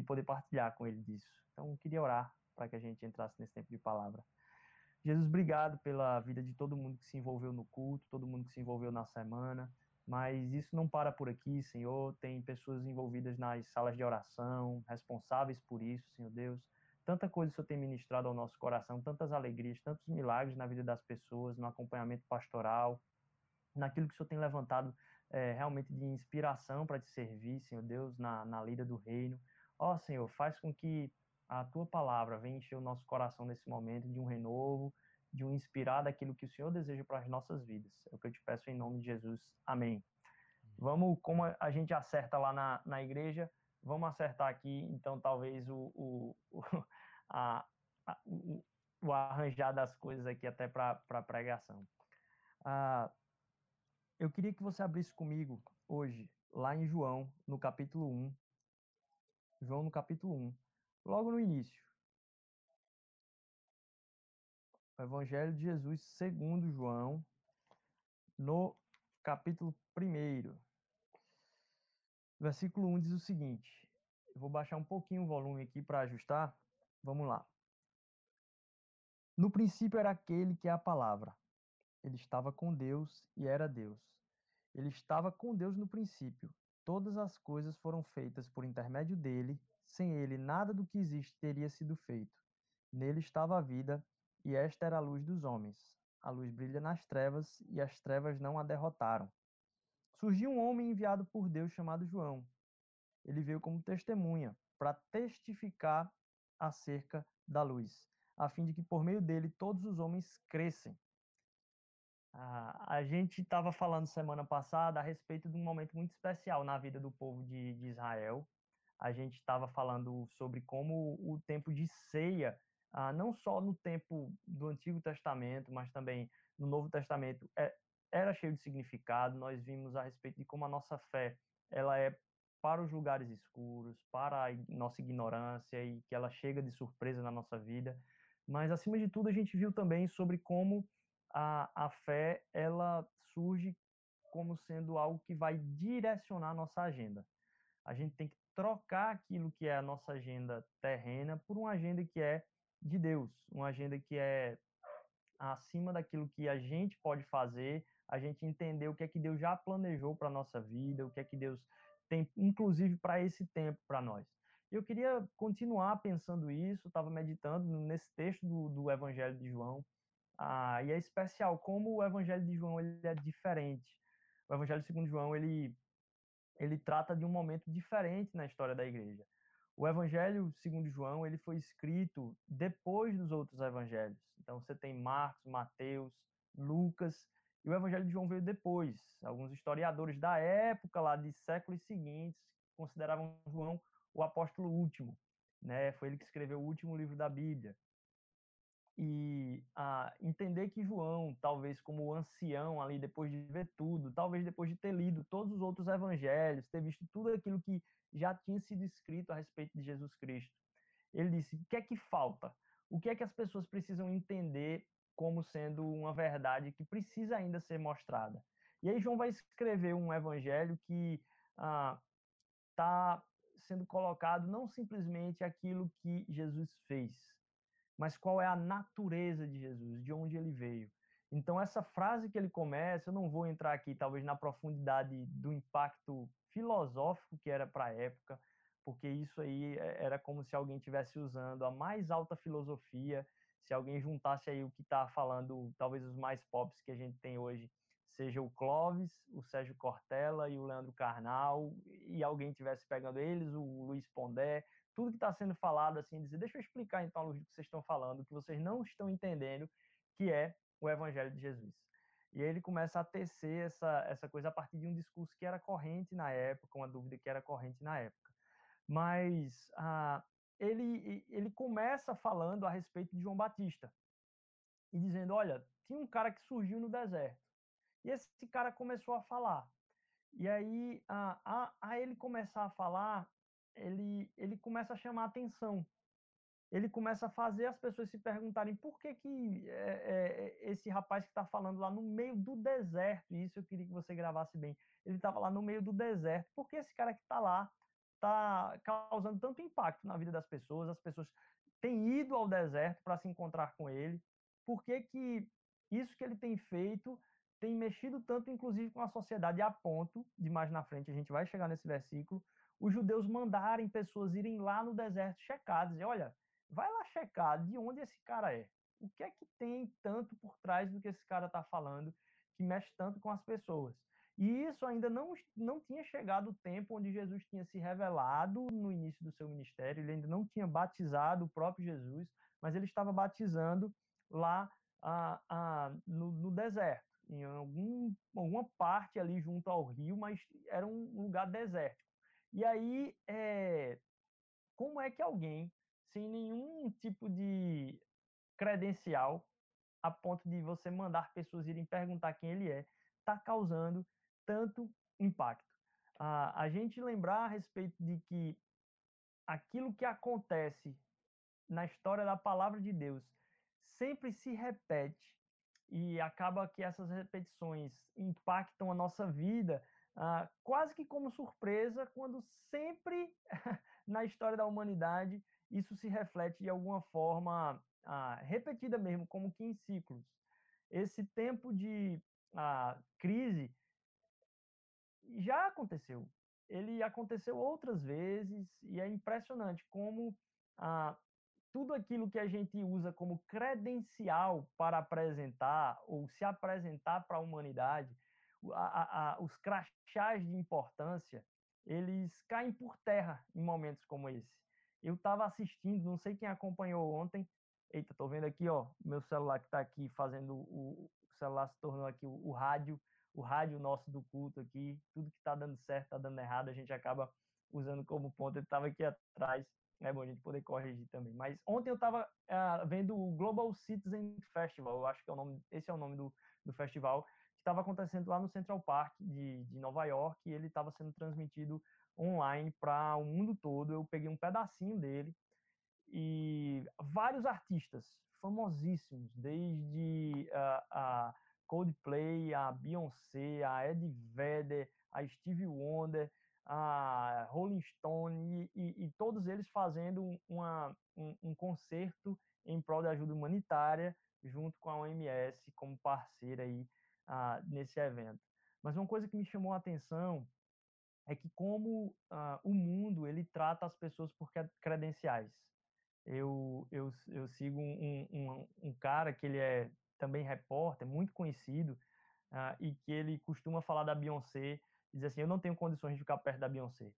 de poder partilhar com ele disso. Então, eu queria orar para que a gente entrasse nesse tempo de palavra. Jesus, obrigado pela vida de todo mundo que se envolveu no culto, todo mundo que se envolveu na semana, mas isso não para por aqui, Senhor. Tem pessoas envolvidas nas salas de oração, responsáveis por isso, Senhor Deus. Tanta coisa o Senhor tem ministrado ao nosso coração, tantas alegrias, tantos milagres na vida das pessoas, no acompanhamento pastoral, naquilo que o Senhor tem levantado é, realmente de inspiração para te servir, Senhor Deus, na, na lida do reino. Ó, Senhor, faz com que a tua palavra venha encher o nosso coração nesse momento de um renovo, de um inspirar daquilo que o Senhor deseja para as nossas vidas. É o que eu te peço em nome de Jesus. Amém. Vamos, como a gente acerta lá na, na igreja, vamos acertar aqui, então, talvez o, o, o, a, a, o, o arranjar das coisas aqui até para a pregação. Ah, eu queria que você abrisse comigo hoje, lá em João, no capítulo 1. João, no capítulo 1, logo no início. O Evangelho de Jesus segundo João, no capítulo 1. Versículo 1 diz o seguinte: eu vou baixar um pouquinho o volume aqui para ajustar. Vamos lá. No princípio era aquele que é a palavra. Ele estava com Deus e era Deus. Ele estava com Deus no princípio. Todas as coisas foram feitas por intermédio dele. Sem ele, nada do que existe teria sido feito. Nele estava a vida, e esta era a luz dos homens. A luz brilha nas trevas, e as trevas não a derrotaram. Surgiu um homem enviado por Deus chamado João. Ele veio como testemunha, para testificar acerca da luz, a fim de que por meio dele todos os homens crescem. A gente estava falando semana passada a respeito de um momento muito especial na vida do povo de, de Israel. A gente estava falando sobre como o tempo de ceia, ah, não só no tempo do Antigo Testamento, mas também no Novo Testamento, é, era cheio de significado. Nós vimos a respeito de como a nossa fé ela é para os lugares escuros, para a nossa ignorância e que ela chega de surpresa na nossa vida. Mas acima de tudo a gente viu também sobre como a, a fé ela surge como sendo algo que vai direcionar a nossa agenda. A gente tem que trocar aquilo que é a nossa agenda terrena por uma agenda que é de Deus, uma agenda que é acima daquilo que a gente pode fazer, a gente entender o que é que Deus já planejou para a nossa vida, o que é que Deus tem, inclusive, para esse tempo para nós. Eu queria continuar pensando isso, estava meditando nesse texto do, do Evangelho de João, ah, e é especial como o Evangelho de João ele é diferente. O Evangelho segundo João ele ele trata de um momento diferente na história da igreja. O Evangelho segundo João ele foi escrito depois dos outros evangelhos. Então você tem Marcos, Mateus, Lucas e o Evangelho de João veio depois. Alguns historiadores da época lá de séculos seguintes consideravam João o apóstolo último, né? Foi ele que escreveu o último livro da Bíblia e a entender que João, talvez como ancião ali, depois de ver tudo, talvez depois de ter lido todos os outros evangelhos, ter visto tudo aquilo que já tinha sido escrito a respeito de Jesus Cristo, ele disse: o que é que falta? O que é que as pessoas precisam entender como sendo uma verdade que precisa ainda ser mostrada? E aí João vai escrever um evangelho que está ah, sendo colocado não simplesmente aquilo que Jesus fez, mas qual é a natureza de Jesus, de onde ele veio. Então, essa frase que ele começa, eu não vou entrar aqui, talvez, na profundidade do impacto filosófico que era para a época, porque isso aí é, era como se alguém estivesse usando a mais alta filosofia, se alguém juntasse aí o que está falando, talvez os mais pops que a gente tem hoje, seja o Clóvis, o Sérgio Cortella e o Leandro Carnal, e alguém tivesse pegando eles, o Luiz Pondé, tudo que está sendo falado, assim, dizer, deixa eu explicar então a luz do que vocês estão falando, que vocês não estão entendendo, que é o Evangelho de Jesus. E aí ele começa a tecer essa, essa coisa a partir de um discurso que era corrente na época, uma dúvida que era corrente na época. Mas ah, ele, ele começa falando a respeito de João Batista e dizendo: olha, tinha um cara que surgiu no deserto. E esse cara começou a falar. E aí, a, a, a ele começar a falar, ele, ele começa a chamar atenção. Ele começa a fazer as pessoas se perguntarem por que, que é, é, esse rapaz que está falando lá no meio do deserto, e isso eu queria que você gravasse bem, ele estava lá no meio do deserto, por que esse cara que está lá está causando tanto impacto na vida das pessoas, as pessoas têm ido ao deserto para se encontrar com ele, por que, que isso que ele tem feito tem mexido tanto, inclusive, com a sociedade, a ponto de mais na frente, a gente vai chegar nesse versículo, os judeus mandarem pessoas irem lá no deserto checar, dizer, olha, vai lá checar de onde esse cara é. O que é que tem tanto por trás do que esse cara está falando que mexe tanto com as pessoas? E isso ainda não, não tinha chegado o tempo onde Jesus tinha se revelado no início do seu ministério, ele ainda não tinha batizado o próprio Jesus, mas ele estava batizando lá ah, ah, no, no, deserto, em algum, alguma parte ali junto ao rio, mas era um lugar desértico. E aí, é, como é que alguém sem nenhum tipo de credencial, a ponto de você mandar pessoas irem perguntar quem ele é, está causando tanto impacto. Ah, a gente lembrar a respeito de que aquilo que acontece na história da palavra de Deus sempre se repete e acaba que essas repetições impactam a nossa vida ah, quase que como surpresa, quando sempre na história da humanidade isso se reflete de alguma forma ah, repetida mesmo, como que em ciclos. Esse tempo de ah, crise já aconteceu. Ele aconteceu outras vezes e é impressionante como ah, tudo aquilo que a gente usa como credencial para apresentar ou se apresentar para a humanidade, a, a, os crachás de importância, eles caem por terra em momentos como esse. Eu estava assistindo, não sei quem acompanhou ontem, eita, tô vendo aqui, ó, meu celular que está aqui fazendo o, o, celular se tornou aqui o, o rádio, o rádio nosso do culto aqui, tudo que está dando certo, está dando errado, a gente acaba usando como ponto. Ele estava aqui atrás, é bom a gente poder corrigir também. Mas ontem eu estava uh, ah, vendo o Global Citizen Festival, eu acho que é o nome, esse é o nome do, do festival, que estava acontecendo lá no Central Park de, de Nova York, e ele estava sendo transmitido online para o mundo todo. Eu peguei um pedacinho dele e vários artistas famosíssimos, desde a Coldplay, a Beyoncé, a Eddie Vedder, a Stevie Wonder, a Rolling Stone e, e, e todos eles fazendo uma, um, um concerto em prol da ajuda humanitária junto com a OMS como parceira aí nesse evento. Mas uma coisa que me chamou a atenção é que como uh, o mundo ele trata as pessoas por credenciais. Eu, eu, eu sigo um, um, um cara que ele é também repórter, muito conhecido, uh, e que ele costuma falar da Beyoncé, diz assim, eu não tenho condições de ficar perto da Beyoncé.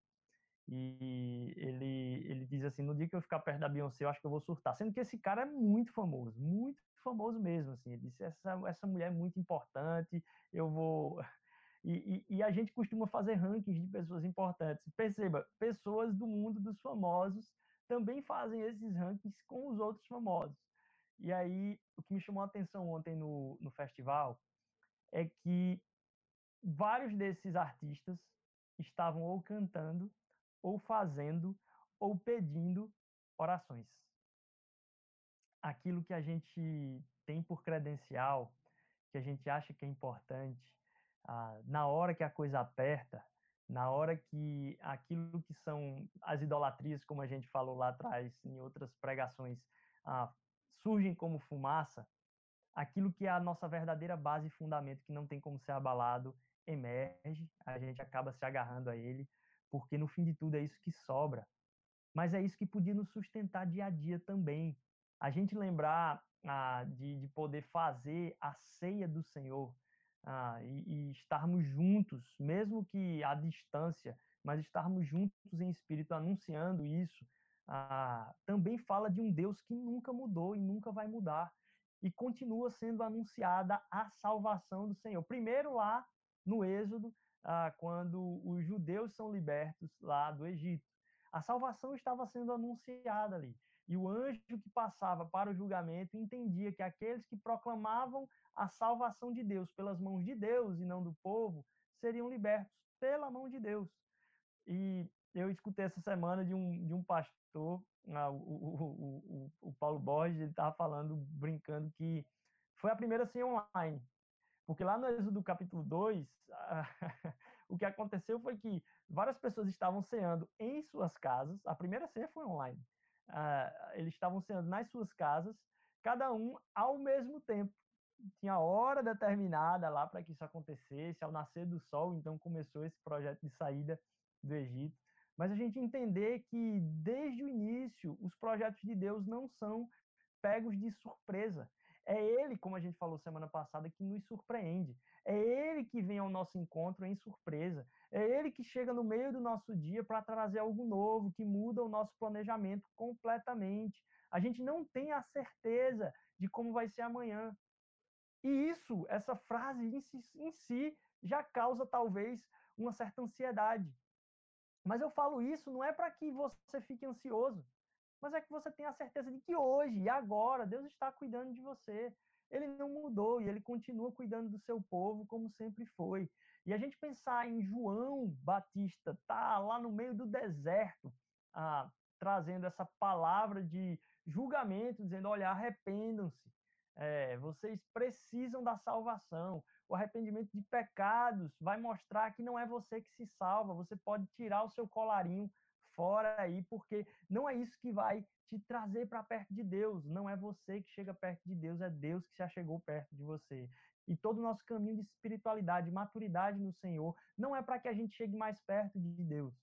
E ele, ele diz assim, no dia que eu ficar perto da Beyoncé, eu acho que eu vou surtar. Sendo que esse cara é muito famoso, muito famoso mesmo, assim. Ele disse, essa, essa mulher é muito importante, eu vou e, e, e, a gente costuma fazer rankings de pessoas importantes. Perceba, pessoas do mundo dos famosos também fazem esses rankings com os outros famosos. E aí, o que me chamou a atenção ontem no, no festival é que vários desses artistas estavam ou cantando, ou fazendo, ou pedindo orações. Aquilo que a gente tem por credencial, que a gente acha que é importante, ah, na hora que a coisa aperta, na hora que aquilo que são as idolatrias, como a gente falou lá atrás em outras pregações, ah, surgem como fumaça, aquilo que é a nossa verdadeira base e fundamento, que não tem como ser abalado, emerge, a gente acaba se agarrando a ele, porque no fim de tudo é isso que sobra. Mas é isso que podia nos sustentar dia a dia também. A gente lembrar ah, de, de poder fazer a ceia do Senhor, ah, e, e, estarmos juntos, mesmo que à distância, mas estarmos juntos em espírito anunciando isso, ah, também fala de um Deus que nunca mudou e nunca vai mudar. E continua sendo anunciada a salvação do Senhor. Primeiro lá no Êxodo, ah, quando os judeus são libertos lá do Egito. A salvação estava sendo anunciada ali. E o anjo que passava para o julgamento entendia que aqueles que proclamavam a salvação de Deus pelas mãos de Deus e não do povo seriam libertos pela mão de Deus. E eu escutei essa semana de um, de um pastor, ah, o, o, o, o, Paulo Borges, ele estava falando, brincando, que foi a primeira sem online. Porque lá no Êxodo capítulo 2, o que aconteceu foi que várias pessoas estavam ceando em suas casas. A primeira ceia foi online. Uh, eles estavam ceando nas suas casas, cada um ao mesmo tempo. Tinha hora determinada lá para que isso acontecesse, ao nascer do sol, então começou esse projeto de saída do Egito. Mas a gente entender que desde o início os projetos de Deus não são pegos de surpresa. É Ele, como a gente falou semana passada, que nos surpreende. É Ele que vem ao nosso encontro em surpresa. É Ele que chega no meio do nosso dia para trazer algo novo, que muda o nosso planejamento completamente. A gente não tem a certeza de como vai ser amanhã. E isso, essa frase em si, em si já causa talvez uma certa ansiedade. Mas eu falo isso não é para que você fique ansioso, mas é que você tenha a certeza de que hoje e agora Deus está cuidando de você. Ele não mudou e ele continua cuidando do seu povo como sempre foi. E a gente pensar em João Batista, tá lá no meio do deserto, ah, trazendo essa palavra de julgamento, dizendo: olha, arrependam-se, é, vocês precisam da salvação. O arrependimento de pecados vai mostrar que não é você que se salva. Você pode tirar o seu colarinho fora aí, porque não é isso que vai te trazer para perto de Deus. Não é você que chega perto de Deus, é Deus que já chegou perto de você. E todo o nosso caminho de espiritualidade, maturidade no Senhor, não é para que a gente chegue mais perto de Deus,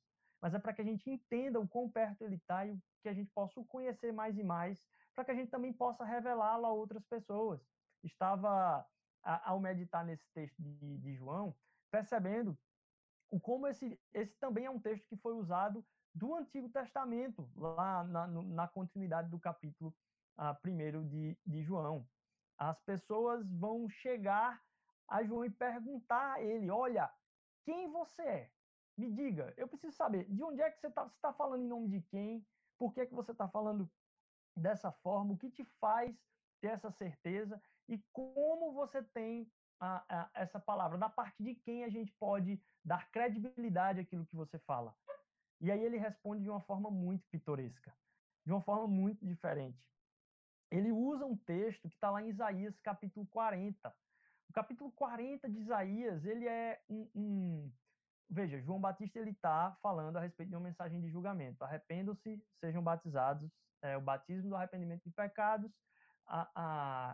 mas é para que a gente entenda o quão perto Ele está e que a gente possa o conhecer mais e mais, para que a gente também possa revelá-lo a outras pessoas. Estava, ao meditar nesse texto de, de João, percebendo o como esse, esse também é um texto que foi usado do Antigo Testamento, lá na, na continuidade do capítulo uh, primeiro de, de João. As pessoas vão chegar a João e perguntar a ele: Olha, quem você é? Me diga, eu preciso saber de onde é que você está tá falando em nome de quem? Por que, que você está falando dessa forma? O que te faz ter essa certeza? E como você tem a, a, essa palavra? Da parte de quem a gente pode dar credibilidade àquilo que você fala? E aí ele responde de uma forma muito pitoresca, de uma forma muito diferente. Ele usa um texto que está lá em Isaías capítulo 40. O capítulo 40 de Isaías, ele é um, um... Veja, João Batista ele está falando a respeito de uma mensagem de julgamento. Arrependam-se, sejam batizados, é, o batismo do arrependimento de pecados.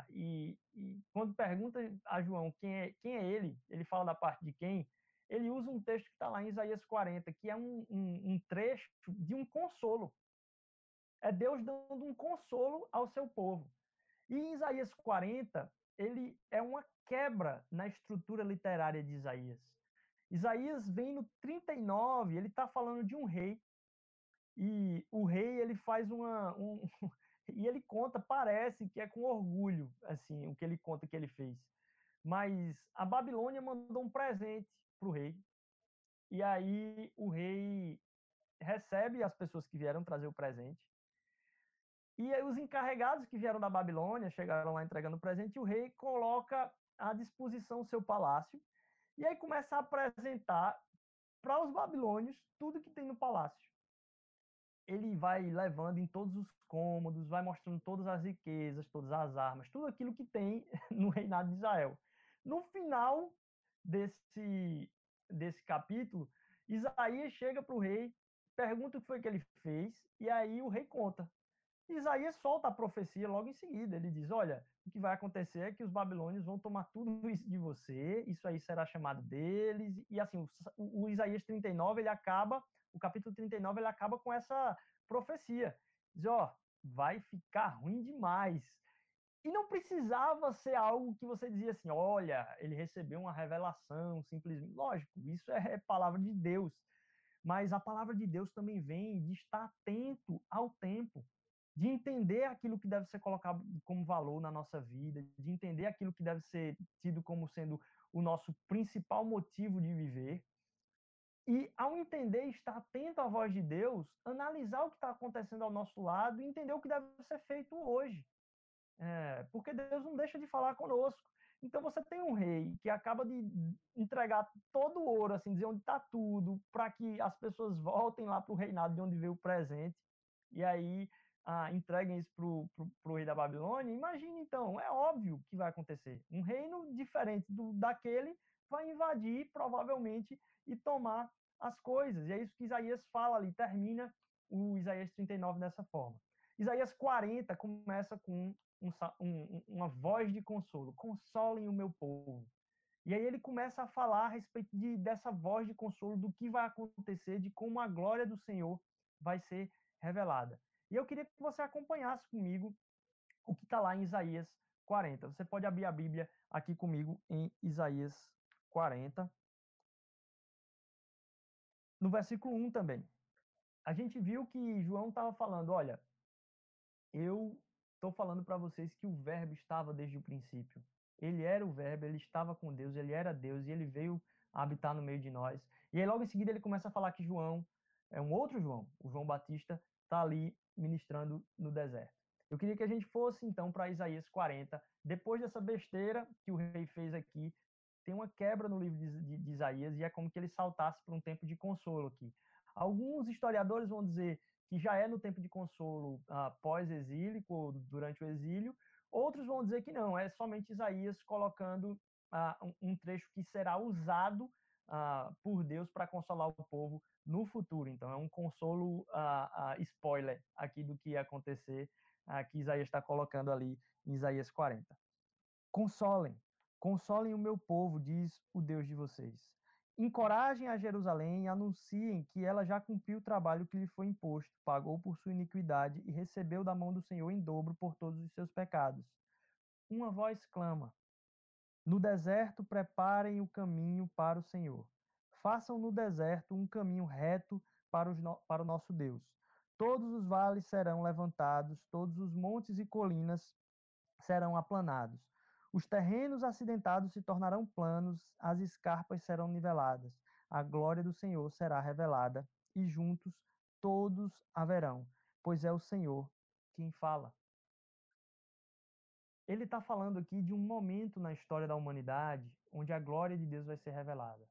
E, e, quando pergunta a João quem é, quem é ele, ele fala da parte de quem, ele usa um texto que está lá em Isaías 40, que é um, um, um trecho de um consolo. É Deus dando um consolo ao seu povo. E em Isaías 40, ele é uma quebra na estrutura literária de Isaías. Isaías vem no 39, ele está falando de um rei, e o rei ele faz uma. Um, e ele conta, parece que é com orgulho, assim, o que ele conta que ele fez. Mas a Babilônia mandou um presente para o rei. E aí o rei recebe as pessoas que vieram trazer o presente. E os encarregados que vieram da Babilônia chegaram lá entregando o presente e o rei coloca à disposição o seu palácio. E aí começa a apresentar para os babilônios tudo que tem no palácio. Ele vai levando em todos os cômodos, vai mostrando todas as riquezas, todas as armas, tudo aquilo que tem no reinado de Israel. No final desse, desse capítulo, Isaías chega para o rei, pergunta o que foi que ele fez, e aí o rei conta. Isaías solta a profecia logo em seguida. Ele diz: Olha, o que vai acontecer é que os babilônios vão tomar tudo isso de você, isso aí será chamado deles. E assim, o, o Isaías 39, ele acaba, o capítulo 39, ele acaba com essa profecia. Diz: Ó, vai ficar ruim demais. E não precisava ser algo que você dizia assim, olha, ele recebeu uma revelação, simplesmente. Lógico, isso é palavra de Deus. Mas a palavra de Deus também vem de estar atento ao tempo, de entender aquilo que deve ser colocado como valor na nossa vida, de entender aquilo que deve ser tido como sendo o nosso principal motivo de viver. E ao entender estar atento à voz de Deus, analisar o que está acontecendo ao nosso lado e entender o que deve ser feito hoje. É, porque Deus não deixa de falar conosco. Então você tem um rei que acaba de entregar todo o ouro, assim, dizer onde está tudo, para que as pessoas voltem lá para o reinado de onde veio o presente. E aí ah, entreguem isso para o rei da Babilônia, imagine então, é óbvio que vai acontecer. Um reino diferente do daquele vai invadir, provavelmente, e tomar as coisas. E é isso que Isaías fala ali, termina o Isaías 39 dessa forma. Isaías 40 começa com um, um, uma voz de consolo: consolem o meu povo. E aí ele começa a falar a respeito de, dessa voz de consolo, do que vai acontecer, de como a glória do Senhor vai ser revelada. E eu queria que você acompanhasse comigo o que está lá em Isaías 40. Você pode abrir a Bíblia aqui comigo em Isaías 40. No versículo 1 também. A gente viu que João estava falando: olha, eu estou falando para vocês que o Verbo estava desde o princípio. Ele era o Verbo, ele estava com Deus, ele era Deus e ele veio habitar no meio de nós. E aí, logo em seguida, ele começa a falar que João é um outro João, o João Batista, está ali ministrando no deserto. Eu queria que a gente fosse então para Isaías 40. Depois dessa besteira que o rei fez aqui, tem uma quebra no livro de, de, de Isaías e é como que ele saltasse para um tempo de consolo aqui. Alguns historiadores vão dizer que já é no tempo de consolo uh, pós-exílico, durante o exílio. Outros vão dizer que não, é somente Isaías colocando uh, um, trecho que será usado uh, por Deus para consolar o povo no futuro. Então, é um consolo spoiler aqui do que ia acontecer, que Isaías está colocando ali em Isaías 40. Consolem, consolem o meu povo, diz o Deus de vocês. Encorajem a Jerusalém e anunciem que ela já cumpriu o trabalho que lhe foi imposto, pagou por sua iniquidade e recebeu da mão do Senhor em dobro por todos os seus pecados. Uma voz clama: No deserto preparem o caminho para o Senhor. Façam no deserto um caminho reto para, no... para o nosso Deus. Todos os vales serão levantados, todos os montes e colinas serão aplanados. Os terrenos acidentados se tornarão planos, as escarpas serão niveladas. A glória do Senhor será revelada, e juntos todos haverão, pois é o Senhor quem fala. Ele está falando aqui de um momento na história da humanidade onde a glória de Deus vai ser revelada.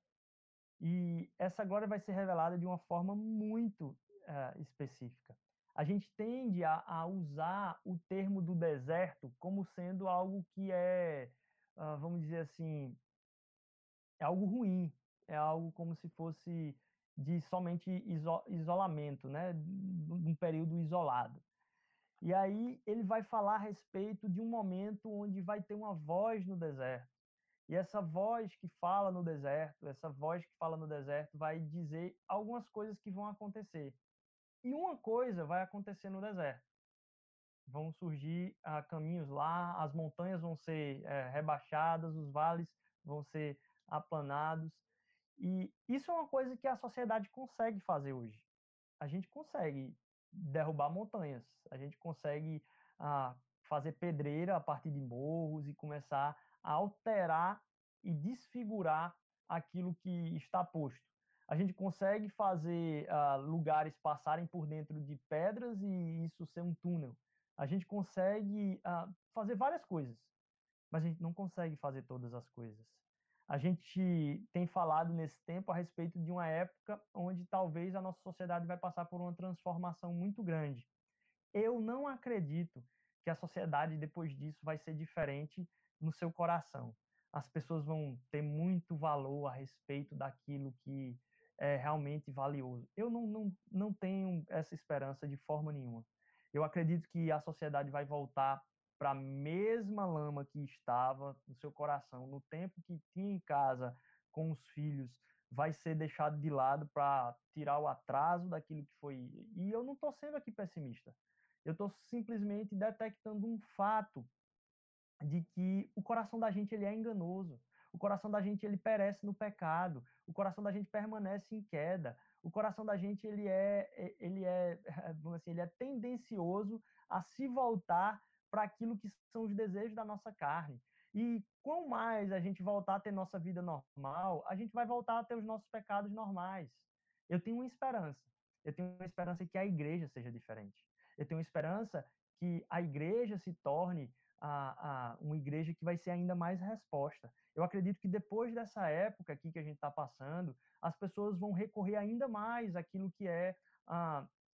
E essa glória vai ser revelada de uma forma muito uh, específica a gente tende a, a, usar o termo do deserto como sendo algo que é, uh, vamos dizer assim, é algo ruim, é algo como se fosse de somente iso isolamento, né, um período isolado. E aí ele vai falar a respeito de um momento onde vai ter uma voz no deserto. E essa voz que fala no deserto, essa voz que fala no deserto vai dizer algumas coisas que vão acontecer. E uma coisa vai acontecer no deserto. Vão surgir ah, caminhos lá, as montanhas vão ser é, rebaixadas, os vales vão ser aplanados. E isso é uma coisa que a sociedade consegue fazer hoje. A gente consegue derrubar montanhas, a gente consegue ah, fazer pedreira a partir de morros e começar a alterar e desfigurar aquilo que está posto a gente consegue fazer uh, lugares passarem por dentro de pedras e isso ser um túnel. A gente consegue uh, fazer várias coisas, mas a gente não consegue fazer todas as coisas. A gente tem falado nesse tempo a respeito de uma época onde talvez a nossa sociedade vai passar por uma transformação muito grande. Eu não acredito que a sociedade depois disso vai ser diferente no seu coração. As pessoas vão ter muito valor a respeito daquilo que é realmente valioso. Eu não, não, não tenho essa esperança de forma nenhuma. Eu acredito que a sociedade vai voltar para a mesma lama que estava no seu coração, no tempo que tinha em casa com os filhos, vai ser deixado de lado para tirar o atraso daquilo que foi. E eu não estou sendo aqui pessimista. Eu estou simplesmente detectando um fato de que o coração da gente ele é enganoso. O coração da gente ele perece no pecado, o coração da gente permanece em queda, o coração da gente ele é ele é assim, ele é tendencioso a se voltar para aquilo que são os desejos da nossa carne. E quanto mais a gente voltar a ter nossa vida normal, a gente vai voltar a ter os nossos pecados normais. Eu tenho uma esperança. Eu tenho uma esperança que a igreja seja diferente. Eu tenho uma esperança que a igreja se torne a, a uma igreja que vai ser ainda mais resposta. Eu acredito que depois dessa época aqui que a gente está passando, as pessoas vão recorrer ainda mais àquilo que é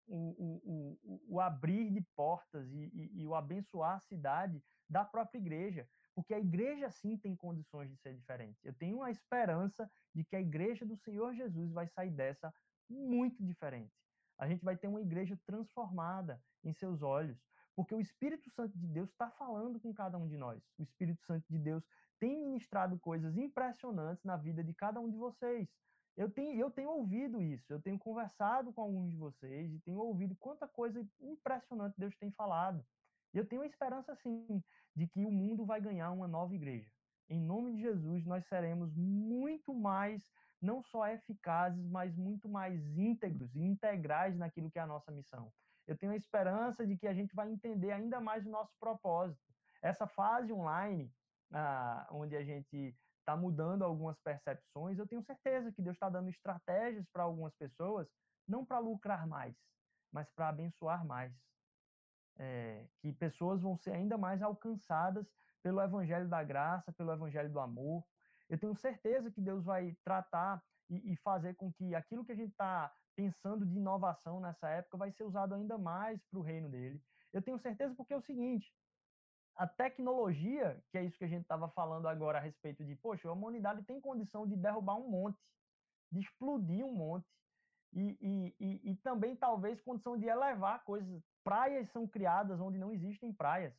o, o, o abrir de portas e, e, e o abençoar a cidade da própria igreja, porque a igreja sim tem condições de ser diferente. Eu tenho a esperança de que a igreja do Senhor Jesus vai sair dessa muito diferente. A gente vai ter uma igreja transformada em seus olhos, porque o Espírito Santo de Deus está falando com cada um de nós. O Espírito Santo de Deus tem ministrado coisas impressionantes na vida de cada um de vocês. Eu tenho, eu tenho ouvido isso, eu tenho conversado com alguns de vocês e tenho ouvido quanta coisa impressionante Deus tem falado. E eu tenho a esperança, sim, de que o mundo vai ganhar uma nova igreja. Em nome de Jesus, nós seremos muito mais, não só eficazes, mas muito mais íntegros e integrais naquilo que é a nossa missão. Eu tenho a esperança de que a gente vai entender ainda mais o nosso propósito. Essa fase online, ah, onde a gente está mudando algumas percepções, eu tenho certeza que Deus está dando estratégias para algumas pessoas, não para lucrar mais, mas para abençoar mais. É, que pessoas vão ser ainda mais alcançadas pelo evangelho da graça, pelo evangelho do amor. Eu tenho certeza que Deus vai tratar e, e fazer com que aquilo que a gente está pensando de inovação nessa época vai ser usado ainda mais para o reino dele. Eu tenho certeza porque é o seguinte: a tecnologia, que é isso que a gente estava falando agora a respeito de, poxa, a humanidade tem condição de derrubar um monte, de explodir um monte, e, e, e, e também talvez condição de elevar coisas. Praias são criadas onde não existem praias.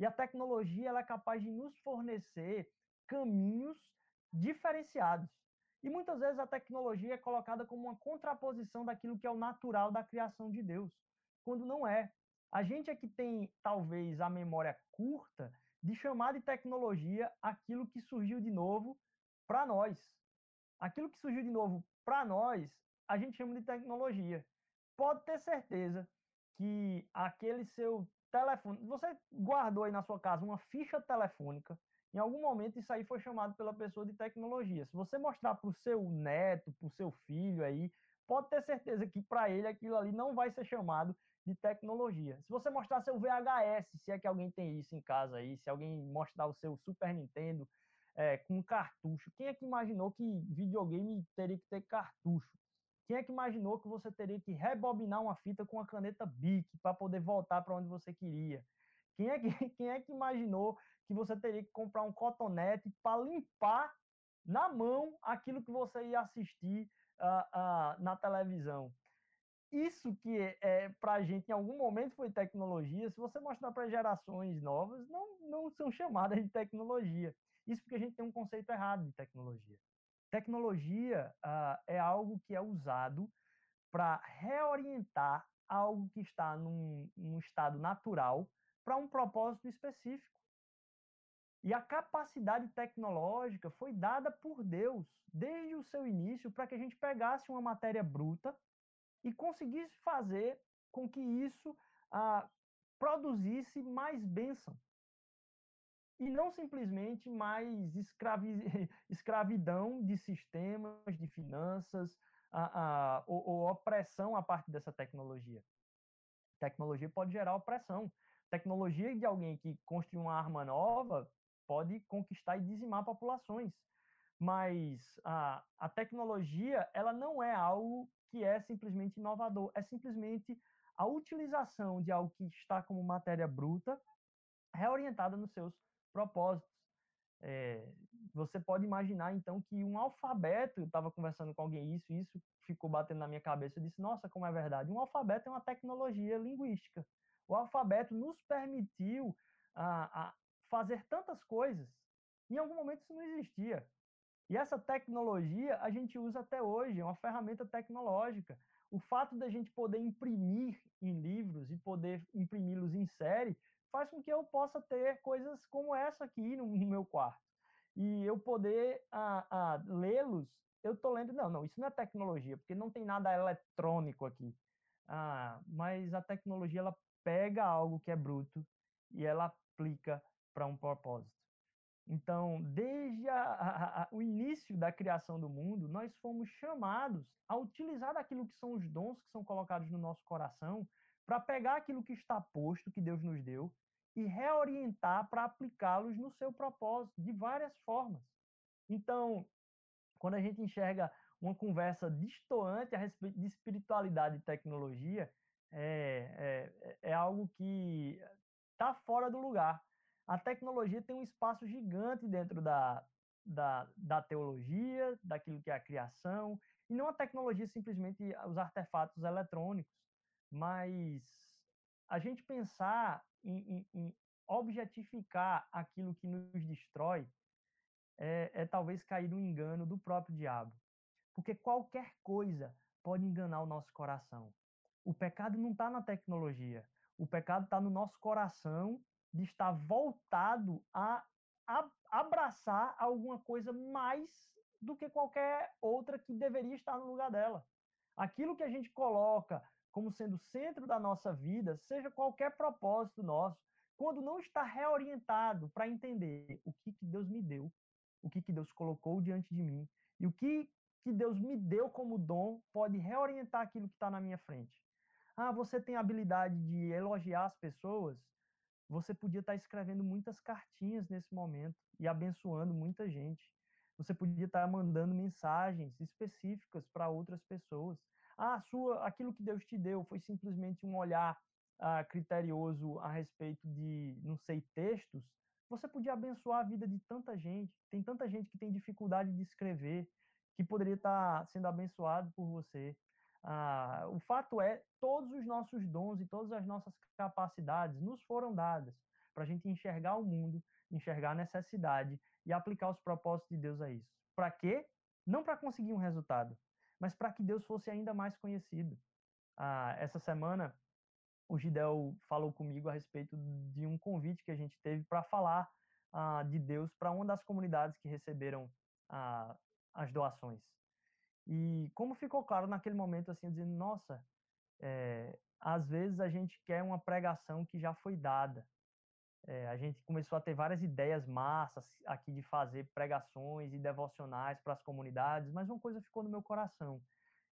E a tecnologia ela é capaz de nos fornecer caminhos diferenciados. E muitas vezes a tecnologia é colocada como uma contraposição daquilo que é o natural da criação de Deus, quando não é. A gente é que tem, talvez, a memória curta de chamar de tecnologia aquilo que surgiu de novo para nós. Aquilo que surgiu de novo para nós, a gente chama de tecnologia. Pode ter certeza que aquele seu telefone, você guardou aí na sua casa uma ficha telefônica, em algum momento isso aí foi chamado pela pessoa de tecnologia. Se você mostrar para o seu neto, para o seu filho aí, pode ter certeza que para ele aquilo ali não vai ser chamado de tecnologia. Se você mostrar seu VHS, se é que alguém tem isso em casa aí, se alguém mostrar o seu Super Nintendo é, com cartucho, quem é que imaginou que videogame teria que ter cartucho? Quem é que imaginou que você teria que rebobinar uma fita com a caneta Bic para poder voltar para onde você queria? Quem é, que, quem é que imaginou que você teria que comprar um cotonete para limpar na mão aquilo que você ia assistir uh, uh, na televisão? isso que é, é para a gente em algum momento foi tecnologia, se você mostrar para gerações novas, não, não são chamadas de tecnologia. Isso porque a gente tem um conceito errado de tecnologia. Tecnologia ah, é algo que é usado para reorientar algo que está num, num estado natural para um propósito específico. E a capacidade tecnológica foi dada por Deus desde o seu início para que a gente pegasse uma matéria bruta e conseguisse fazer com que isso ah, produzisse mais bênção. E não simplesmente mais escravi escravidão de sistemas, de finanças, ou, ou opressão a parte dessa tecnologia. Tecnologia pode gerar opressão. Tecnologia de alguém que construi uma arma nova pode conquistar e dizimar populações. Mas a, a tecnologia, ela não é algo que é simplesmente inovador, é simplesmente a utilização de algo que está como matéria bruta reorientada nos seus propósitos. É, você pode imaginar então que um alfabeto, eu estava conversando com alguém isso, isso ficou batendo na minha cabeça, eu disse, nossa, como é verdade, um alfabeto é uma tecnologia linguística. O alfabeto nos permitiu a, a fazer tantas coisas. Em algum momento isso não existia. E essa tecnologia a gente usa até hoje, é uma ferramenta tecnológica. O fato da gente poder imprimir em livros e poder imprimi-los em série faz com que eu possa ter coisas como essa aqui no, no meu quarto. E eu poder ah, ah, lê-los, eu estou lendo, não, não, isso não é tecnologia, porque não tem nada eletrônico aqui. Ah, mas a tecnologia ela pega algo que é bruto e ela aplica para um propósito. Então, desde a, a, a, o início da criação do mundo, nós fomos chamados a utilizar aquilo que são os dons que são colocados no nosso coração para pegar aquilo que está posto, que Deus nos deu, e reorientar para aplicá-los no seu propósito, de várias formas. Então, quando a gente enxerga uma conversa distoante a respeito de espiritualidade e tecnologia, é, é, é algo que está fora do lugar. A tecnologia tem um espaço gigante dentro da, da, da teologia, daquilo que é a criação, e não a tecnologia simplesmente os artefatos eletrônicos, mas a gente pensar em, em, em objetificar aquilo que nos destrói é, é talvez cair no engano do próprio diabo. Porque qualquer coisa pode enganar o nosso coração. O pecado não está na tecnologia. O pecado está no nosso coração de estar voltado a, a abraçar alguma coisa mais do que qualquer outra que deveria estar no lugar dela. Aquilo que a gente coloca como sendo o centro da nossa vida, seja qualquer propósito nosso, quando não está reorientado para entender o que, que Deus me deu, o que, que Deus colocou diante de mim e o que, que Deus me deu como dom pode reorientar aquilo que está na minha frente. Ah, você tem a habilidade de elogiar as pessoas? Você podia estar tá escrevendo muitas cartinhas nesse momento e abençoando muita gente. Você podia estar tá mandando mensagens específicas para outras pessoas. Ah, sua, aquilo que Deus te deu foi simplesmente um olhar ah, criterioso a respeito de, não sei, textos você podia abençoar a vida de tanta gente. Tem tanta gente que tem dificuldade de escrever, que poderia estar sendo abençoado por você. Ah, o fato é, todos os nossos dons e todas as nossas capacidades nos foram dadas para a gente enxergar o mundo, enxergar a necessidade e aplicar os propósitos de Deus a isso. Para quê? Não para conseguir um resultado, mas para que Deus fosse ainda mais conhecido. Ah, essa semana o Gidel falou comigo a respeito de um convite que a gente teve para falar ah, de Deus para uma das comunidades que receberam ah, as doações. E como ficou claro naquele momento, assim, dizendo, nossa, é, às vezes a gente quer uma pregação que já foi dada. É, a gente começou a ter várias ideias massas aqui de fazer pregações e devocionais para as comunidades, mas uma coisa ficou no meu coração,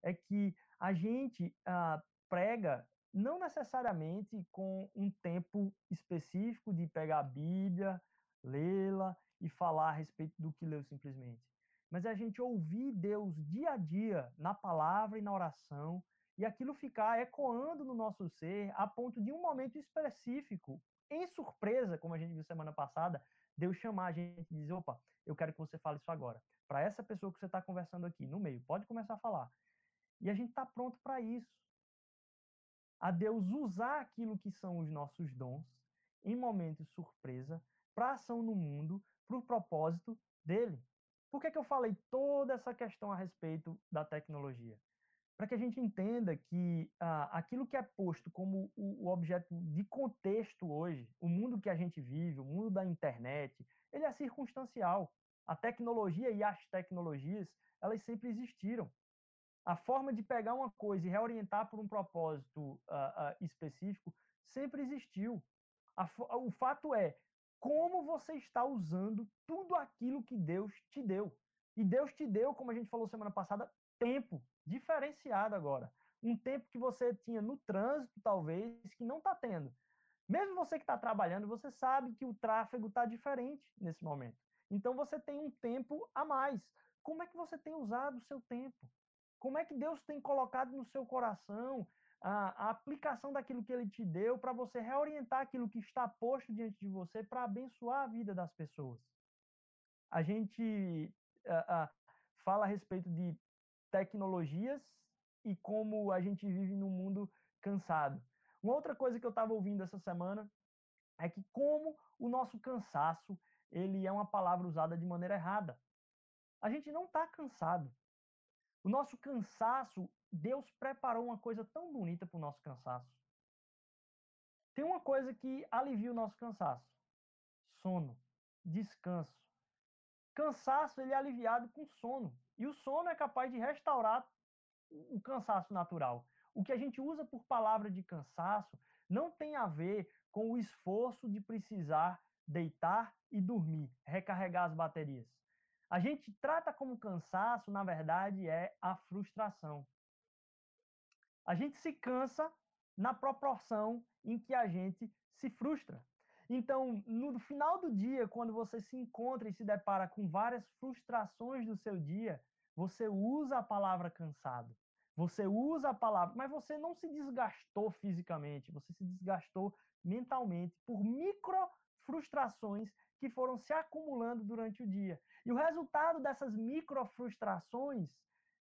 é que a gente ah, prega não necessariamente com um tempo específico de pegar a Bíblia, lê-la e falar a respeito do que leu simplesmente. Mas é a gente ouvir Deus dia a dia na palavra e na oração e aquilo ficar ecoando no nosso ser a ponto de um momento específico, em surpresa, como a gente viu semana passada, Deus chamar a gente e dizer: opa, eu quero que você fale isso agora. Para essa pessoa que você está conversando aqui no meio, pode começar a falar. E a gente está pronto para isso a Deus usar aquilo que são os nossos dons em momentos surpresa para ação no mundo, para o propósito dele. Por que, que eu falei toda essa questão a respeito da tecnologia? Para que a gente entenda que ah, aquilo que é posto como o, o objeto de contexto hoje, o mundo que a gente vive, o mundo da internet, ele é circunstancial. A tecnologia e as tecnologias, elas sempre existiram a forma de pegar uma coisa e reorientar por um propósito uh, uh, específico sempre existiu. A, o fato é como você está usando tudo aquilo que Deus te deu. E Deus te deu, como a gente falou semana passada, tempo diferenciado agora. Um tempo que você tinha no trânsito, talvez, que não está tendo. Mesmo você que está trabalhando, você sabe que o tráfego está diferente nesse momento. Então você tem um tempo a mais. Como é que você tem usado o seu tempo? Como é que Deus tem colocado no seu coração a, a aplicação daquilo que ele te deu para você reorientar aquilo que está posto diante de você para abençoar a vida das pessoas? A gente uh, uh, fala a respeito de tecnologias e como a gente vive num mundo cansado. Uma outra coisa que eu estava ouvindo essa semana é que como o nosso cansaço ele é uma palavra usada de maneira errada. A gente não está cansado. O nosso cansaço, Deus preparou uma coisa tão bonita para o nosso cansaço. Tem uma coisa que alivia o nosso cansaço: sono, descanso. Cansaço ele é aliviado com sono. E o sono é capaz de restaurar o cansaço natural. O que a gente usa por palavra de cansaço não tem a ver com o esforço de precisar deitar e dormir, recarregar as baterias. A gente trata como cansaço, na verdade, é a frustração. A gente se cansa na proporção em que a gente se frustra. Então, no final do dia, quando você se encontra e se depara com várias frustrações do seu dia, você usa a palavra cansado. Você usa a palavra, mas você não se desgastou fisicamente, você se desgastou mentalmente por micro frustrações que foram se acumulando durante o dia. E o resultado dessas micro frustrações,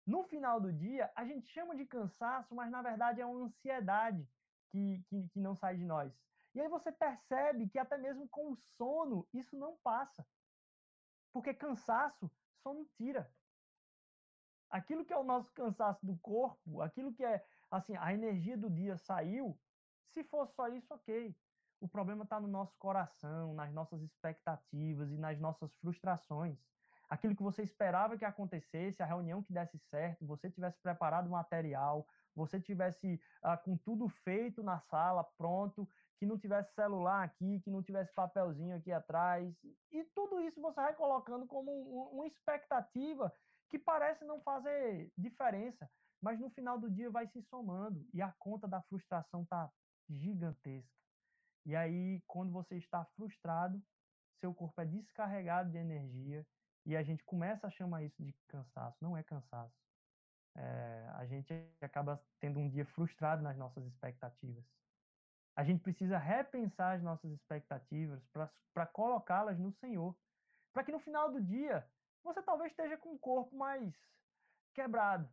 no final do dia, a gente chama de cansaço, mas na verdade é uma ansiedade que, que, que não sai de nós. E aí você percebe que até mesmo com o sono isso não passa. Porque cansaço sono tira. Aquilo que é o nosso cansaço do corpo, aquilo que é assim, a energia do dia saiu, se for só isso, ok. O problema está no nosso coração, nas nossas expectativas e nas nossas frustrações. Aquilo que você esperava que acontecesse, a reunião que desse certo, você tivesse preparado o material, você tivesse ah, com tudo feito na sala, pronto, que não tivesse celular aqui, que não tivesse papelzinho aqui atrás. E tudo isso você vai colocando como um, uma expectativa que parece não fazer diferença, mas no final do dia vai se somando e a conta da frustração está gigantesca. E aí, quando você está frustrado, seu corpo é descarregado de energia e a gente começa a chamar isso de cansaço. Não é cansaço. É, a gente acaba tendo um dia frustrado nas nossas expectativas. A gente precisa repensar as nossas expectativas para colocá-las no Senhor. Para que no final do dia você talvez esteja com o corpo mais quebrado,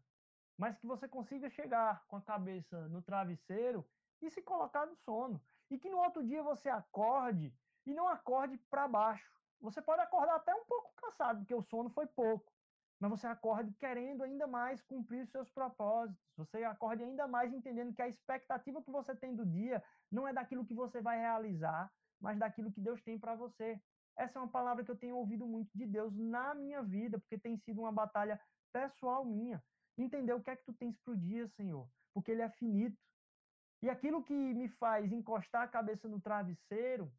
mas que você consiga chegar com a cabeça no travesseiro e se colocar no sono. E que no outro dia você acorde e não acorde para baixo. Você pode acordar até um pouco cansado, porque o sono foi pouco mas você acorde querendo ainda mais cumprir os seus propósitos. Você acorde ainda mais entendendo que a expectativa que você tem do dia não é daquilo que você vai realizar, mas daquilo que Deus tem para você. Essa é uma palavra que eu tenho ouvido muito de Deus na minha vida, porque tem sido uma batalha pessoal minha. Entender o que é que tu tens para o dia, Senhor, porque ele é finito. E aquilo que me faz encostar a cabeça no travesseiro,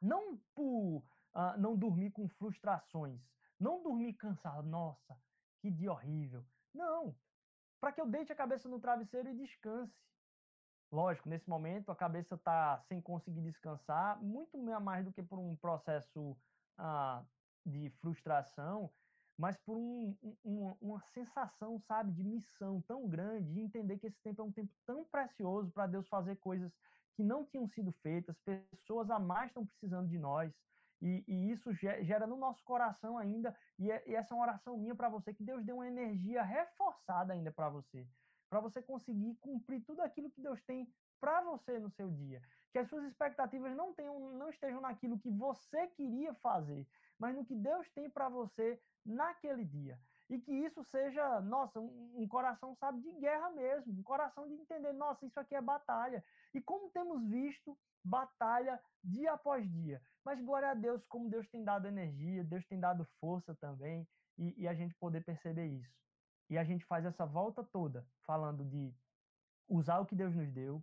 não por uh, não dormir com frustrações, não dormir cansado, nossa, que dia horrível. Não. Para que eu deite a cabeça no travesseiro e descanse. Lógico, nesse momento a cabeça está sem conseguir descansar, muito mais do que por um processo ah, de frustração, mas por um, um, uma sensação, sabe, de missão tão grande, de entender que esse tempo é um tempo tão precioso para Deus fazer coisas que não tinham sido feitas, pessoas a mais estão precisando de nós, e, e isso gera no nosso coração ainda, e, é, e essa é uma oração minha para você, que Deus dê uma energia reforçada ainda para você, para você conseguir cumprir tudo aquilo que Deus tem para você no seu dia. Que as suas expectativas não, tenham, não estejam naquilo que você queria fazer, mas no que Deus tem para você naquele dia. E que isso seja, nossa, um, coração, sabe, de guerra mesmo, um coração de entender, nossa, isso aqui é batalha. E como temos visto batalha dia após dia. Mas glória a Deus, como Deus tem dado energia, Deus tem dado força também, e, e a gente poder perceber isso. E a gente faz essa volta toda falando de usar o que Deus nos deu,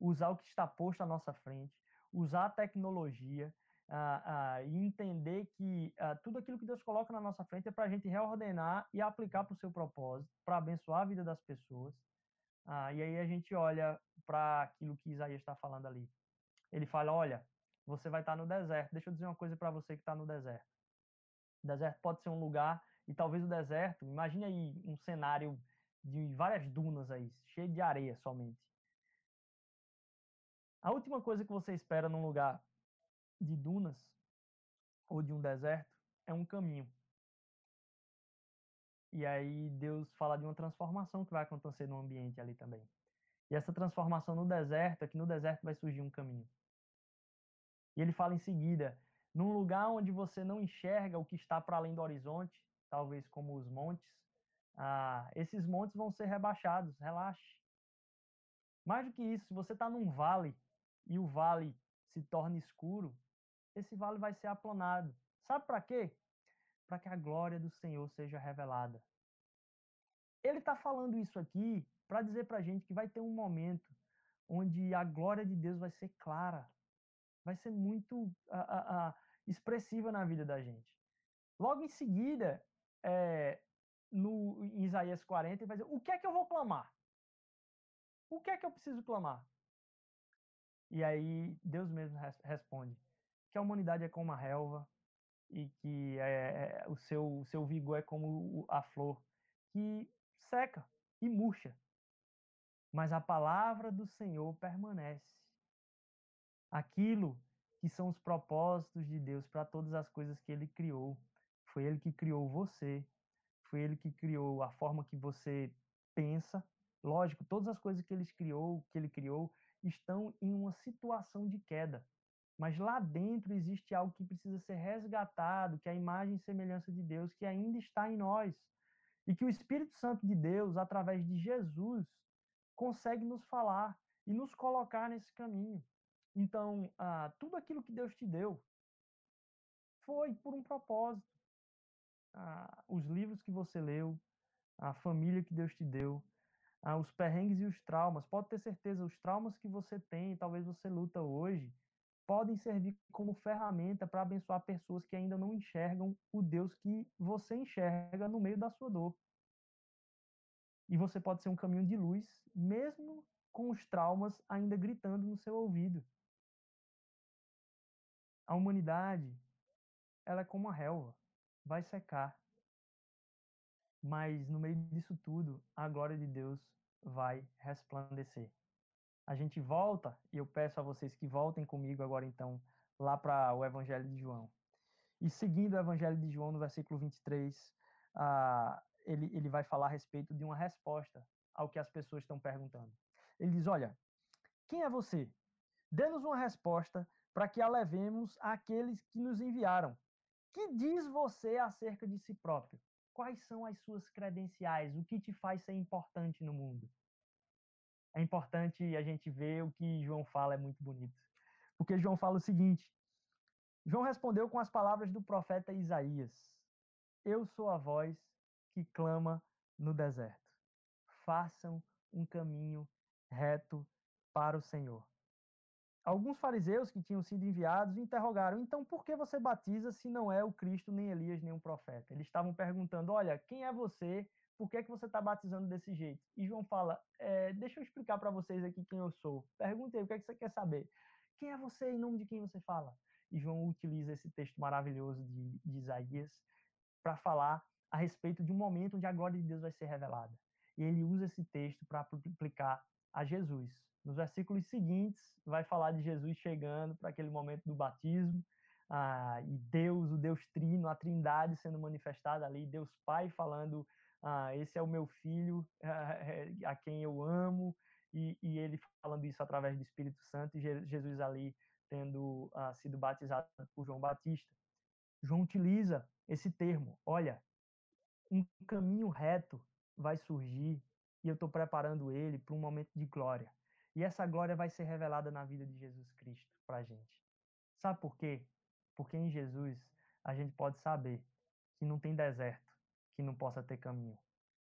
usar o que está posto à nossa frente, usar a tecnologia, uh, uh, e entender que uh, tudo aquilo que Deus coloca na nossa frente é para a gente reordenar e aplicar para o seu propósito, para abençoar a vida das pessoas. e aí a gente olha para aquilo que Isaías está falando ali. Ele fala: olha, você vai estar no deserto. Deixa eu dizer uma coisa para você que está no deserto. O deserto pode ser um lugar, e talvez o deserto, imagine aí um cenário de várias dunas aí, cheio de areia somente. A última coisa que você espera num lugar de dunas ou de um deserto é um caminho. E aí Deus fala de uma transformação que vai acontecer no ambiente ali também. E essa transformação no deserto é que no deserto vai surgir um caminho. E ele fala em seguida: num lugar onde você não enxerga o que está para além do horizonte, talvez como os montes, ah, esses montes vão ser rebaixados, relaxe. Mais do que isso, se você está num vale e o vale se torna escuro, esse vale vai ser aplanado. Sabe para quê? Para que a glória do Senhor seja revelada. Ele está falando isso aqui para dizer para a gente que vai ter um momento onde a glória de Deus vai ser clara, vai ser muito expressiva na vida da gente. Logo em seguida, é, no em Isaías 40, ele vai dizer: O que é que eu vou clamar? O que é que eu preciso clamar? E aí Deus mesmo res, responde que a humanidade é como a relva e que é, é, o, seu, o seu vigor é como a flor que seca, e murcha, mas a palavra do Senhor permanece. Aquilo que são os propósitos de Deus para todas as coisas que ele criou. Foi ele que criou você, foi ele que criou a forma que você pensa. Lógico, todas as coisas que ele criou, que ele criou, estão em uma situação de queda. Mas lá dentro existe algo que precisa ser resgatado, que é a imagem e semelhança de Deus que ainda está em nós. E que o Espírito Santo de Deus, através de Jesus, consegue nos falar e nos colocar nesse caminho. Então, ah, tudo aquilo que Deus te deu foi por um propósito. Ah, os livros que você leu, a família que Deus te deu, ah, os perrengues e os traumas. Pode ter certeza, os traumas que você tem, talvez você luta hoje, podem servir como ferramenta para abençoar pessoas que ainda não enxergam o Deus que você enxerga no meio da sua dor. E você pode ser um caminho de luz, mesmo com os traumas ainda gritando no seu ouvido. A humanidade, ela é como a relva, vai secar. Mas no meio disso tudo, a glória de Deus vai resplandecer. A gente volta, e eu peço a vocês que voltem comigo agora então lá para o Evangelho de João. E seguindo o Evangelho de João, no versículo 23, ah, ele, ele vai falar a respeito de uma resposta ao que as pessoas estão perguntando. Ele diz: Olha, quem é você? Dê-nos uma resposta para que a levemos àqueles que nos enviaram. Que diz você acerca de si próprio? Quais são as suas credenciais? O que te faz ser importante no mundo? É importante a gente ver o que João fala, é muito bonito. Porque João fala o seguinte: João respondeu com as palavras do profeta Isaías: Eu sou a voz que clama no deserto. Façam um caminho reto para o Senhor. Alguns fariseus que tinham sido enviados interrogaram: então por que você batiza se não é o Cristo, nem Elias, nem um profeta? Eles estavam perguntando: olha, quem é você? Por que, é que você está batizando desse jeito? E João fala: é, deixa eu explicar para vocês aqui quem eu sou. Perguntei: o que, é que você quer saber? Quem é você em nome de quem você fala? E João utiliza esse texto maravilhoso de, de Isaías para falar a respeito de um momento onde a glória de Deus vai ser revelada. E ele usa esse texto para aplicar a Jesus. Nos versículos seguintes, vai falar de Jesus chegando para aquele momento do batismo, ah, e Deus, o Deus Trino, a Trindade sendo manifestada ali, Deus Pai falando: ah, Esse é o meu filho, a quem eu amo, e, e, ele falando isso através do Espírito Santo, e Jesus ali tendo ah, sido batizado por João Batista. João utiliza esse termo: olha, um caminho reto vai surgir e eu estou preparando ele para um momento de glória. E essa glória vai ser revelada na vida de Jesus Cristo para a gente. Sabe por quê? Porque em Jesus a gente pode saber que não tem deserto que não possa ter caminho.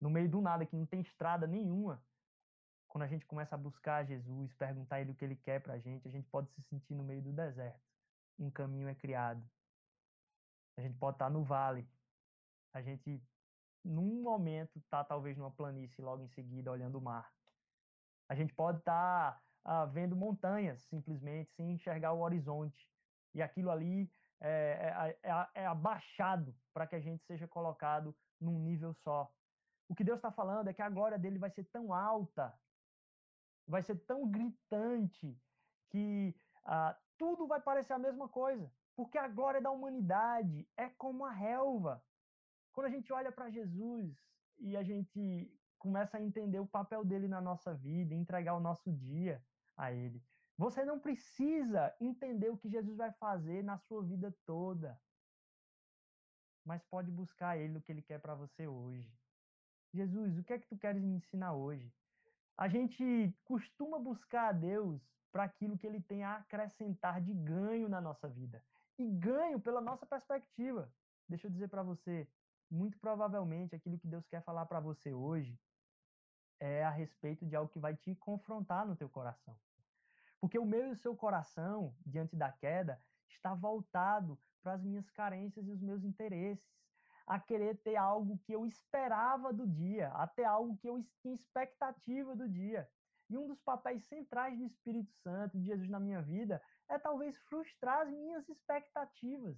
No meio do nada, que não tem estrada nenhuma, quando a gente começa a buscar Jesus, perguntar Ele o que Ele quer para a gente, a gente pode se sentir no meio do deserto. Um caminho é criado. A gente pode estar no vale. A gente, num momento, está talvez numa planície logo em seguida, olhando o mar. A gente pode estar tá, ah, vendo montanhas, simplesmente, sem enxergar o horizonte. E aquilo ali é, é, é, é abaixado para que a gente seja colocado num nível só. O que Deus está falando é que a glória dele vai ser tão alta, vai ser tão gritante, que ah, tudo vai parecer a mesma coisa. Porque a glória da humanidade é como a relva. Quando a gente olha para Jesus e a gente começa a entender o papel dele na nossa vida, entregar o nosso dia a ele. Você não precisa entender o que Jesus vai fazer na sua vida toda, mas pode buscar ele no que ele quer para você hoje. Jesus, o que é que tu queres me ensinar hoje? A gente costuma buscar a Deus para aquilo que ele tem a acrescentar de ganho na nossa vida. E ganho pela nossa perspectiva. Deixa eu dizer para você, muito provavelmente aquilo que Deus quer falar para você hoje é a respeito de algo que vai te confrontar no teu coração. Porque o meu e o seu coração, diante da queda, está voltado para as minhas carências e os meus interesses, a querer ter algo que eu esperava do dia, a ter algo que eu tinha expectativa do dia. E um dos papéis centrais do Espírito Santo, de Jesus na minha vida, é talvez frustrar as minhas expectativas,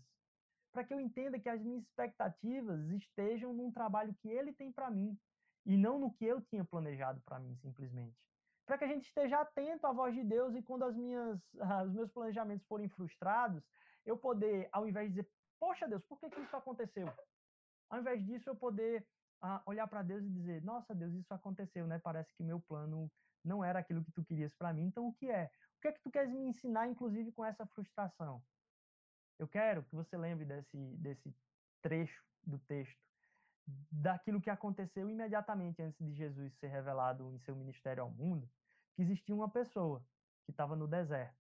para que eu entenda que as minhas expectativas estejam num trabalho que ele tem para mim e não no que eu tinha planejado para mim, simplesmente. Para que a gente esteja atento à voz de Deus e quando as minhas, os meus planejamentos forem frustrados, eu poder, ao invés de dizer, poxa Deus, por que, que isso aconteceu? Ao invés disso, eu poder ah, olhar para Deus e dizer, nossa Deus, isso aconteceu, né? Parece que meu plano não era aquilo que tu querias para mim, então o que é? O que é que tu queres me ensinar, inclusive, com essa frustração? Eu quero que você lembre desse, desse trecho do texto, daquilo que aconteceu imediatamente antes de Jesus ser revelado em seu ministério ao mundo, que existia uma pessoa que estava no deserto,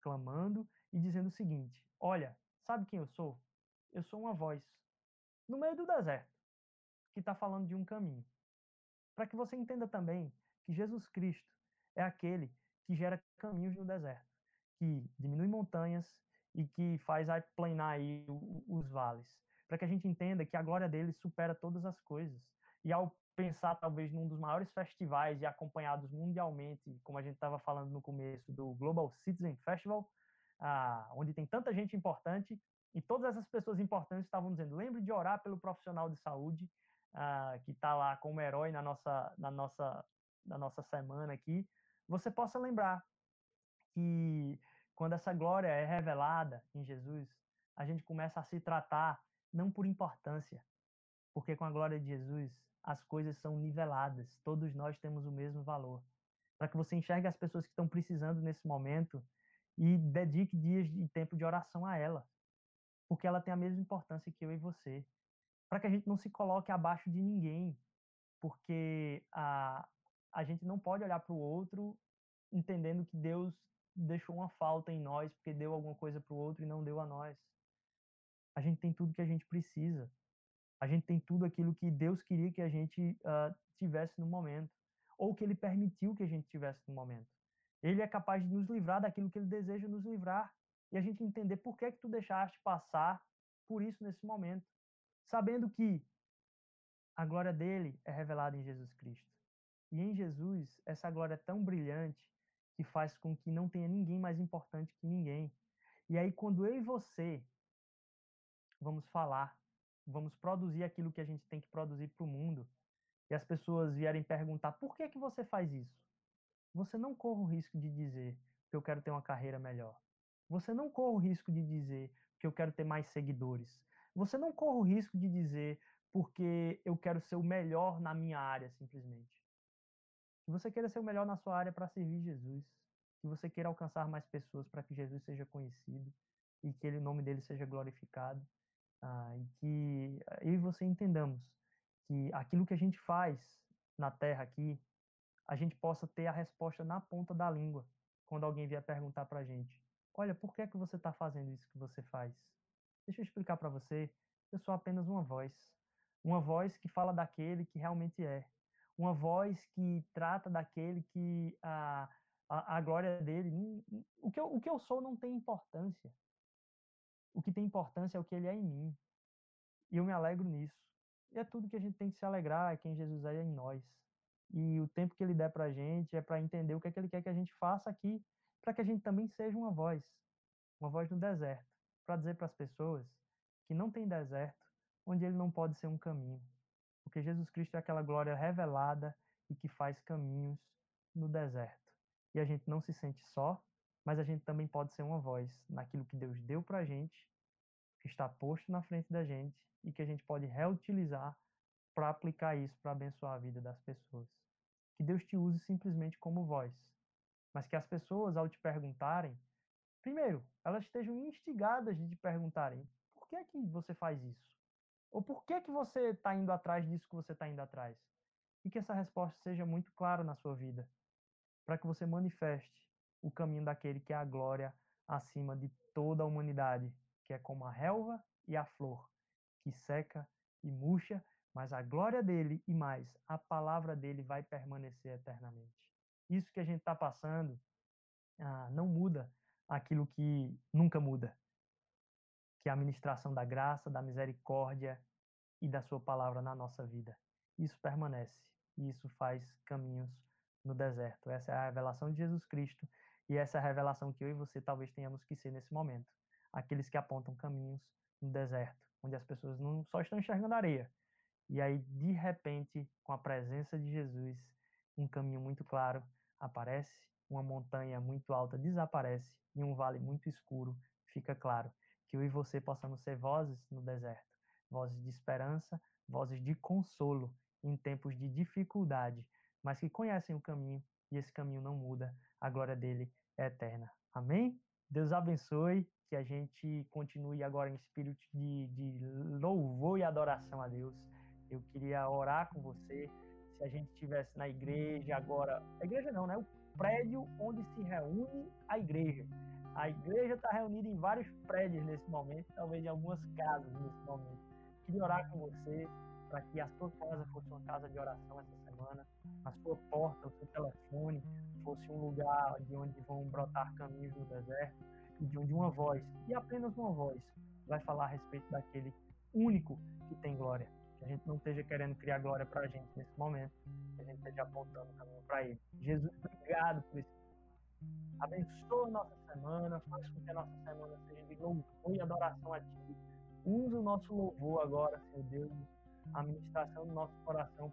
clamando e dizendo o seguinte: Olha, sabe quem eu sou? Eu sou uma voz no meio do deserto que está falando de um caminho. Para que você entenda também que Jesus Cristo é aquele que gera caminhos no deserto, que diminui montanhas e que faz aplanar aí os vales, para que a gente entenda que a glória dele supera todas as coisas. E ao pensar talvez num dos maiores festivais e acompanhados mundialmente, como a gente estava falando no começo do Global Citizen Festival, ah, onde tem tanta gente importante e todas essas pessoas importantes estavam dizendo: lembre de orar pelo profissional de saúde ah, que está lá como herói na nossa, na nossa, na nossa semana aqui. Você possa lembrar que quando essa glória é revelada em Jesus, a gente começa a se tratar não por importância, porque com a glória de Jesus as coisas são niveladas, todos nós temos o mesmo valor. Para que você enxergue as pessoas que estão precisando nesse momento e dedique dias de tempo de oração a ela, porque ela tem a mesma importância que eu e você. Para que a gente não se coloque abaixo de ninguém, porque a, a gente não pode olhar para o outro entendendo que Deus deixou uma falta em nós porque deu alguma coisa para o outro e não deu a nós. A gente tem tudo que a gente precisa. A gente tem tudo aquilo que Deus queria que a gente uh, tivesse no momento, ou que Ele permitiu que a gente tivesse no momento. Ele é capaz de nos livrar daquilo que Ele deseja nos livrar e a gente entender por que que tu deixaste passar por isso nesse momento, sabendo que a glória dele é revelada em Jesus Cristo. E em Jesus, essa glória é tão brilhante que faz com que não tenha ninguém mais importante que ninguém. E aí, quando eu e você vamos falar, vamos produzir aquilo que a gente tem que produzir para o mundo, e as pessoas vierem perguntar por que que você faz isso, você não corre o risco de dizer que eu quero ter uma carreira melhor. Você não corre o risco de dizer que eu quero ter mais seguidores. Você não corre o risco de dizer porque eu quero ser o melhor na minha área, simplesmente que você queira ser o melhor na sua área para servir Jesus, que você queira alcançar mais pessoas para que Jesus seja conhecido e que ele, o nome dele seja glorificado, ah, e que eu e você entendamos que aquilo que a gente faz na terra aqui, a gente possa ter a resposta na ponta da língua quando alguém vier perguntar para a gente: Olha, por que é que você está fazendo isso que você faz? Deixa eu explicar para você. Eu sou apenas uma voz, uma voz que fala daquele que realmente é, uma voz que trata daquele que a, a, a glória dele. O que, eu, o que eu sou não tem importância. O que tem importância é o que ele é em mim. E eu me alegro nisso. E é tudo que a gente tem que se alegrar, é quem Jesus é em nós. E o tempo que ele der para a gente é para entender o que é que ele quer que a gente faça aqui, para que a gente também seja uma voz, uma voz no deserto, para dizer para as pessoas que não tem deserto onde ele não pode ser um caminho, porque Jesus Cristo é aquela glória revelada e que faz caminhos no deserto. E a gente não se sente só, mas a gente também pode ser uma voz naquilo que Deus deu para a gente, que está posto na frente da gente e que a gente pode reutilizar para aplicar isso para abençoar a vida das pessoas. Que Deus te use simplesmente como voz, mas que as pessoas, ao te perguntarem, primeiro, elas estejam instigadas de te perguntarem: por que é que você faz isso? Ou por que, que você está indo atrás disso que você está indo atrás? E que essa resposta seja muito clara na sua vida, para que você manifeste o caminho daquele que é a glória acima de toda a humanidade, que é como a relva e a flor, que seca e murcha, mas a glória dele e mais, a palavra dele vai permanecer eternamente. Isso que a gente está passando ah, não muda aquilo que nunca muda, que é a ministração da graça, da misericórdia e da sua palavra na nossa vida. Isso permanece e isso faz caminhos no deserto. Essa é a revelação de Jesus Cristo e essa é a revelação que eu e você talvez tenhamos que ser nesse momento. Aqueles que apontam caminhos no deserto, onde as pessoas não só estão enxergando areia, E aí, de repente, com a presença de Jesus, um caminho muito claro aparece, uma montanha muito alta desaparece e um vale muito escuro fica claro. Que eu e você possamos ser vozes no deserto, vozes de esperança, vozes de consolo em tempos de dificuldade, mas que conhecem o caminho e esse caminho não muda, a glória dele é eterna. Amém? Deus abençoe, que a gente continue agora em espírito de, de louvor e adoração a Deus. Eu queria orar com você. Se a gente estivesse na igreja agora, a igreja não, né? O prédio onde se reúne a igreja. A igreja está reunida em vários prédios nesse momento, talvez em algumas casas nesse momento. Queria orar com você para que a sua casa fosse uma casa de oração essa semana, a sua porta, o seu telefone fosse um lugar de onde vão brotar caminhos no deserto e de onde uma voz, e apenas uma voz, vai falar a respeito daquele único que tem glória. Que a gente não esteja querendo criar glória para a gente nesse momento, que a gente esteja apontando o caminho para Ele. Jesus, obrigado por isso. Abençoa nossa semana, faz com que a nossa semana seja de louvor e adoração a Ti. Usa o nosso louvor agora, Senhor Deus, a ministração do nosso coração.